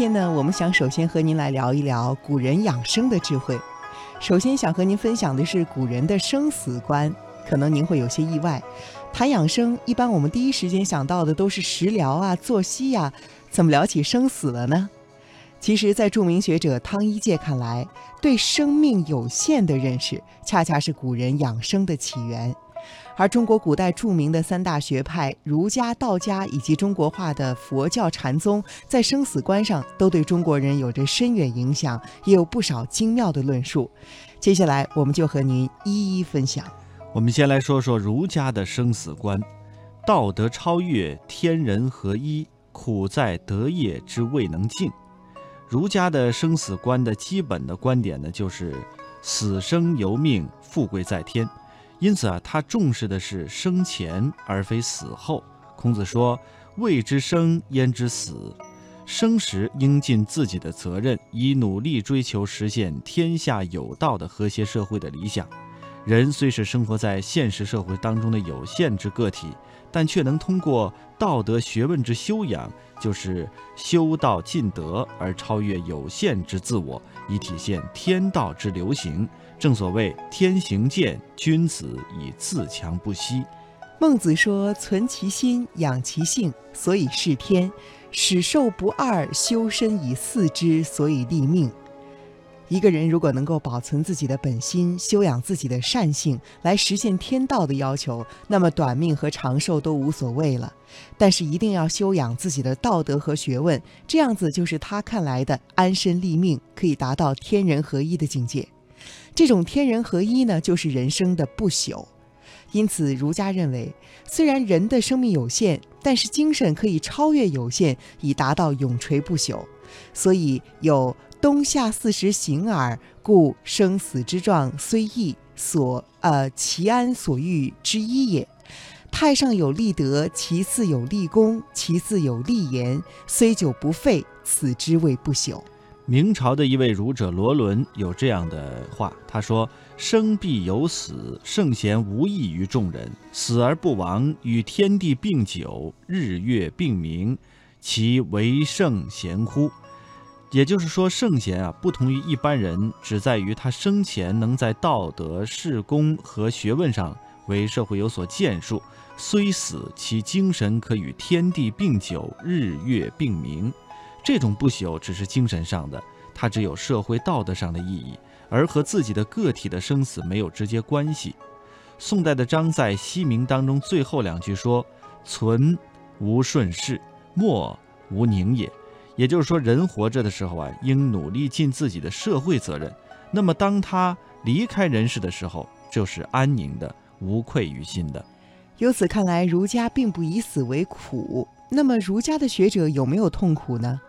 今天呢，我们想首先和您来聊一聊古人养生的智慧。首先想和您分享的是古人的生死观，可能您会有些意外。谈养生，一般我们第一时间想到的都是食疗啊、作息呀，怎么聊起生死了呢？其实，在著名学者汤一介看来，对生命有限的认识，恰恰是古人养生的起源。而中国古代著名的三大学派儒家、道家以及中国化的佛教禅宗，在生死观上都对中国人有着深远影响，也有不少精妙的论述。接下来，我们就和您一一分享。我们先来说说儒家的生死观：道德超越，天人合一，苦在得业之未能尽。儒家的生死观的基本的观点呢，就是死生由命，富贵在天。因此啊，他重视的是生前而非死后。孔子说：“未知生，焉知死？生时应尽自己的责任，以努力追求实现天下有道的和谐社会的理想。人虽是生活在现实社会当中的有限之个体，但却能通过道德学问之修养，就是修道尽德，而超越有限之自我，以体现天道之流行。”正所谓天行健，君子以自强不息。孟子说：“存其心，养其性，所以事天；使寿不二，修身以四之，所以立命。”一个人如果能够保存自己的本心，修养自己的善性，来实现天道的要求，那么短命和长寿都无所谓了。但是一定要修养自己的道德和学问，这样子就是他看来的安身立命，可以达到天人合一的境界。这种天人合一呢，就是人生的不朽。因此，儒家认为，虽然人的生命有限，但是精神可以超越有限，以达到永垂不朽。所以有“冬夏四时行耳，故生死之状虽异，所呃其安所欲之一也。太上有立德，其次有立功，其次有立言，虽久不废，此之谓不朽。明朝的一位儒者罗伦有这样的话，他说：“生必有死，圣贤无异于众人。死而不亡，与天地并久，日月并明，其为圣贤乎？”也就是说，圣贤啊，不同于一般人，只在于他生前能在道德、事功和学问上为社会有所建树，虽死，其精神可与天地并久，日月并明。这种不朽只是精神上的，它只有社会道德上的意义，而和自己的个体的生死没有直接关系。宋代的张在《西明》当中最后两句说：“存无顺势，莫无宁也。”也就是说，人活着的时候啊，应努力尽自己的社会责任；那么当他离开人世的时候，就是安宁的、无愧于心的。由此看来，儒家并不以死为苦。那么，儒家的学者有没有痛苦呢？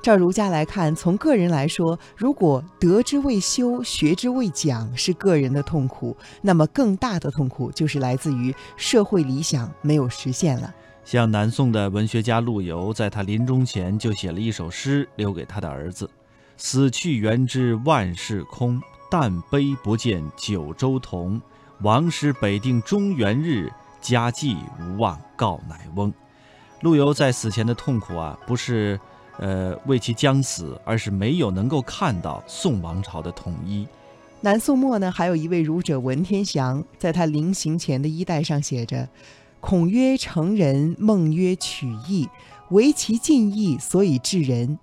照儒家来看，从个人来说，如果德之未修，学之未讲，是个人的痛苦，那么更大的痛苦就是来自于社会理想没有实现了。像南宋的文学家陆游，在他临终前就写了一首诗，留给他的儿子：“死去元知万事空，但悲不见九州同。王师北定中原日，家祭无忘告乃翁。”陆游在死前的痛苦啊，不是，呃，为其将死，而是没有能够看到宋王朝的统一。南宋末呢，还有一位儒者文天祥，在他临行前的衣带上写着：“孔曰成人，孟曰取义，唯其尽义，所以治人。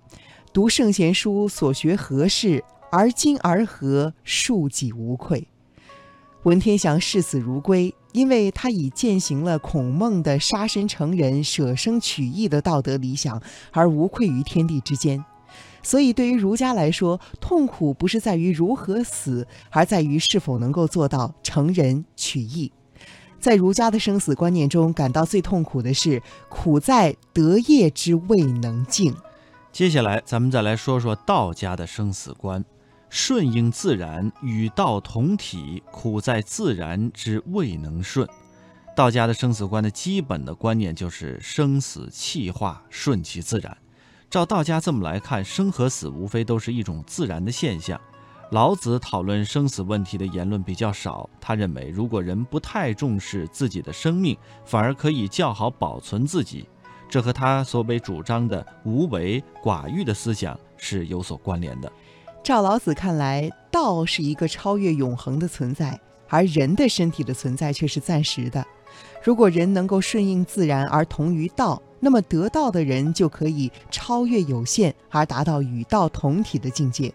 读圣贤书，所学何事？而今而何，庶几无愧。”文天祥视死如归。因为他已践行了孔孟的杀身成仁、舍生取义的道德理想，而无愧于天地之间。所以，对于儒家来说，痛苦不是在于如何死，而在于是否能够做到成仁取义。在儒家的生死观念中，感到最痛苦的是苦在得业之未能尽。接下来，咱们再来说说道家的生死观。顺应自然，与道同体，苦在自然之未能顺。道家的生死观的基本的观念就是生死气化，顺其自然。照道家这么来看，生和死无非都是一种自然的现象。老子讨论生死问题的言论比较少，他认为如果人不太重视自己的生命，反而可以较好保存自己。这和他所谓主张的无为寡欲的思想是有所关联的。照老子看来，道是一个超越永恒的存在，而人的身体的存在却是暂时的。如果人能够顺应自然而同于道，那么得道的人就可以超越有限而达到与道同体的境界。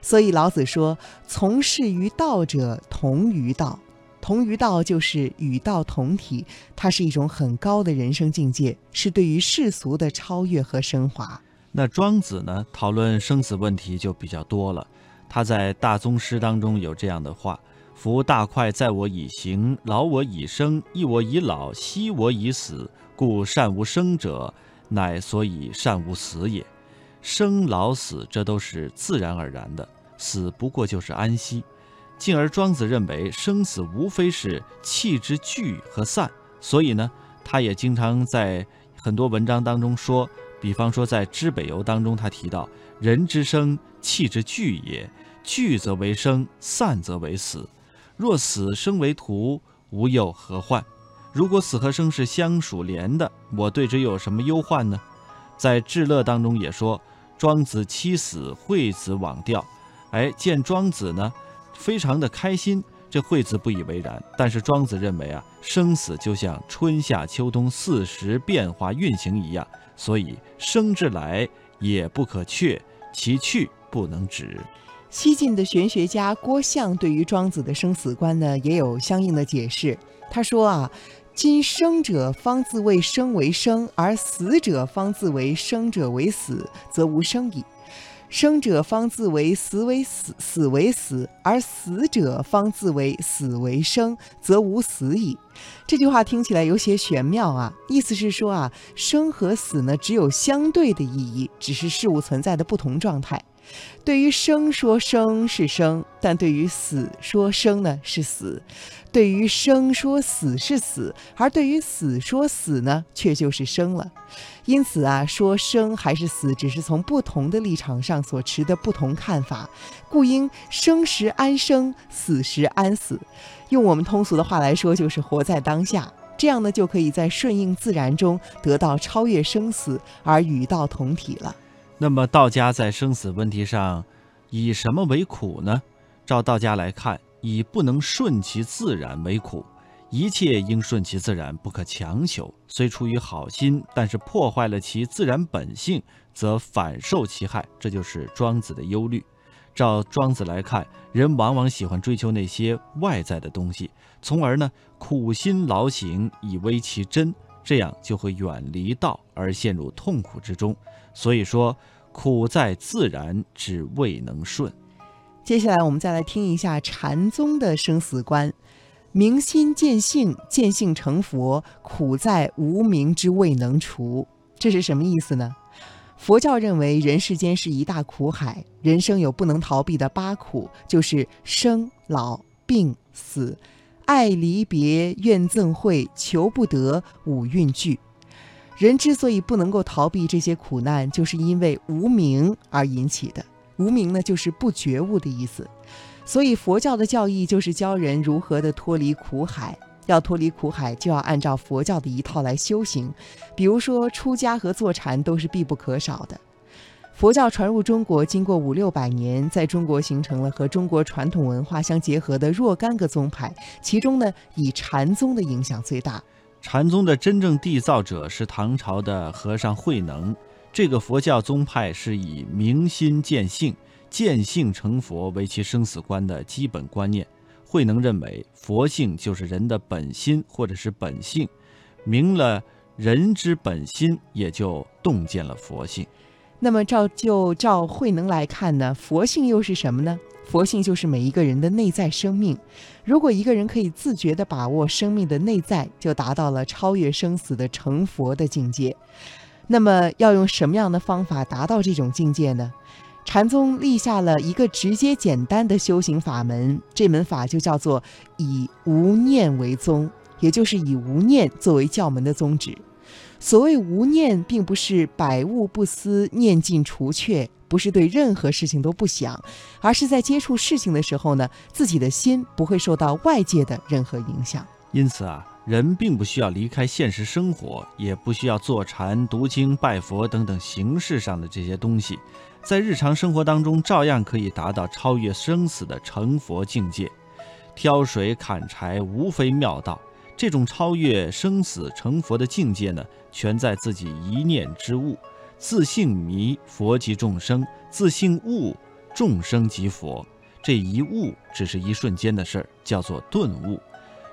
所以老子说：“从事于道者，同于道。同于道就是与道同体，它是一种很高的人生境界，是对于世俗的超越和升华。”那庄子呢？讨论生死问题就比较多了。他在大宗师当中有这样的话。夫大快在我以行，劳我以生，亦我以老，息我以死。故善无生者，乃所以善无死也。生老死，这都是自然而然的；死不过就是安息。进而庄子认为，生死无非是气之聚和散。所以呢，他也经常在很多文章当中说，比方说在《知北游》当中，他提到：人之生，气之聚也；聚则为生，散则为死。若死生为徒，无又何患？如果死和生是相属连的，我对之有什么忧患呢？在《至乐》当中也说，庄子妻死，惠子往吊。哎，见庄子呢，非常的开心。这惠子不以为然，但是庄子认为啊，生死就像春夏秋冬四时变化运行一样，所以生之来也不可却，其去不能止。西晋的玄学家郭象对于庄子的生死观呢，也有相应的解释。他说啊，今生者方自谓生为生，而死者方自为生者为死，则无生矣；生者方自为死为死，死为死，而死者方自为死为生，则无死矣。这句话听起来有些玄妙啊，意思是说啊，生和死呢，只有相对的意义，只是事物存在的不同状态。对于生说生是生，但对于死说生呢是死；对于生说死是死，而对于死说死呢却就是生了。因此啊，说生还是死，只是从不同的立场上所持的不同看法，故应生时安生，死时安死。用我们通俗的话来说，就是活在当下。这样呢，就可以在顺应自然中得到超越生死，而与道同体了。那么道家在生死问题上，以什么为苦呢？照道家来看，以不能顺其自然为苦。一切应顺其自然，不可强求。虽出于好心，但是破坏了其自然本性，则反受其害。这就是庄子的忧虑。照庄子来看，人往往喜欢追求那些外在的东西，从而呢苦心劳行以为其真，这样就会远离道而陷入痛苦之中。所以说。苦在自然，只未能顺。接下来我们再来听一下禅宗的生死观：明心见性，见性成佛。苦在无明之未能除。这是什么意思呢？佛教认为人世间是一大苦海，人生有不能逃避的八苦，就是生、老、病、死、爱、离别、怨、憎、会、求不得、五蕴聚。人之所以不能够逃避这些苦难，就是因为无明而引起的。无明呢，就是不觉悟的意思。所以佛教的教义就是教人如何的脱离苦海。要脱离苦海，就要按照佛教的一套来修行。比如说出家和坐禅都是必不可少的。佛教传入中国，经过五六百年，在中国形成了和中国传统文化相结合的若干个宗派，其中呢，以禅宗的影响最大。禅宗的真正缔造者是唐朝的和尚慧能。这个佛教宗派是以明心见性、见性成佛为其生死观的基本观念。慧能认为，佛性就是人的本心或者是本性，明了人之本心，也就洞见了佛性。那么，照就照慧能来看呢，佛性又是什么呢？佛性就是每一个人的内在生命。如果一个人可以自觉地把握生命的内在，就达到了超越生死的成佛的境界。那么，要用什么样的方法达到这种境界呢？禅宗立下了一个直接简单的修行法门，这门法就叫做以无念为宗，也就是以无念作为教门的宗旨。所谓无念，并不是百物不思，念尽除却。不是对任何事情都不想，而是在接触事情的时候呢，自己的心不会受到外界的任何影响。因此啊，人并不需要离开现实生活，也不需要坐禅、读经、拜佛等等形式上的这些东西，在日常生活当中照样可以达到超越生死的成佛境界。挑水砍柴无非妙道，这种超越生死成佛的境界呢，全在自己一念之悟。自性迷，佛即众生；自性悟，众生即佛。这一悟只是一瞬间的事儿，叫做顿悟。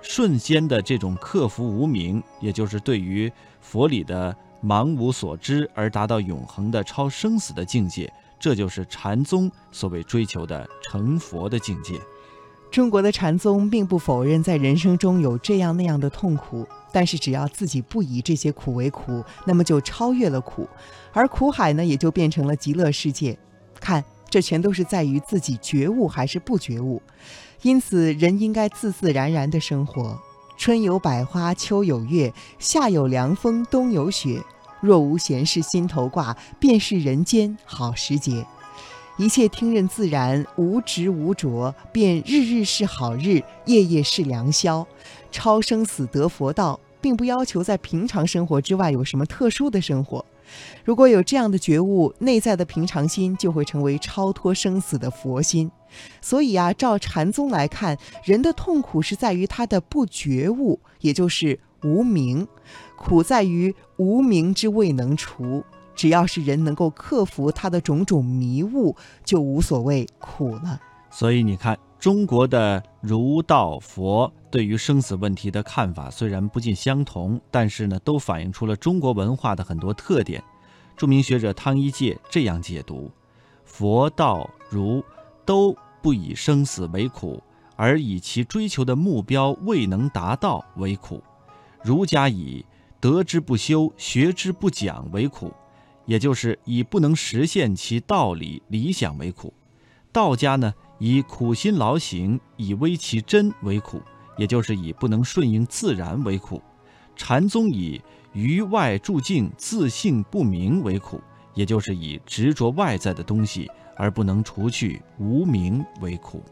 瞬间的这种克服无明，也就是对于佛理的盲无所知而达到永恒的超生死的境界，这就是禅宗所谓追求的成佛的境界。中国的禅宗并不否认在人生中有这样那样的痛苦，但是只要自己不以这些苦为苦，那么就超越了苦，而苦海呢，也就变成了极乐世界。看，这全都是在于自己觉悟还是不觉悟。因此，人应该自自然然的生活。春有百花，秋有月，夏有凉风，冬有雪。若无闲事心头挂，便是人间好时节。一切听任自然，无执无着，便日日是好日，夜夜是良宵。超生死得佛道，并不要求在平常生活之外有什么特殊的生活。如果有这样的觉悟，内在的平常心就会成为超脱生死的佛心。所以啊，照禅宗来看，人的痛苦是在于他的不觉悟，也就是无明。苦在于无明之未能除。只要是人能够克服他的种种迷雾，就无所谓苦了。所以你看，中国的儒道佛对于生死问题的看法虽然不尽相同，但是呢，都反映出了中国文化的很多特点。著名学者汤一介这样解读：佛道儒都不以生死为苦，而以其追求的目标未能达到为苦；儒家以得之不修、学之不讲为苦，也就是以不能实现其道理理想为苦；道家呢，以苦心劳行、以微其真为苦，也就是以不能顺应自然为苦；禅宗以于外助境自性不明为苦，也就是以执着外在的东西而不能除去无明为苦。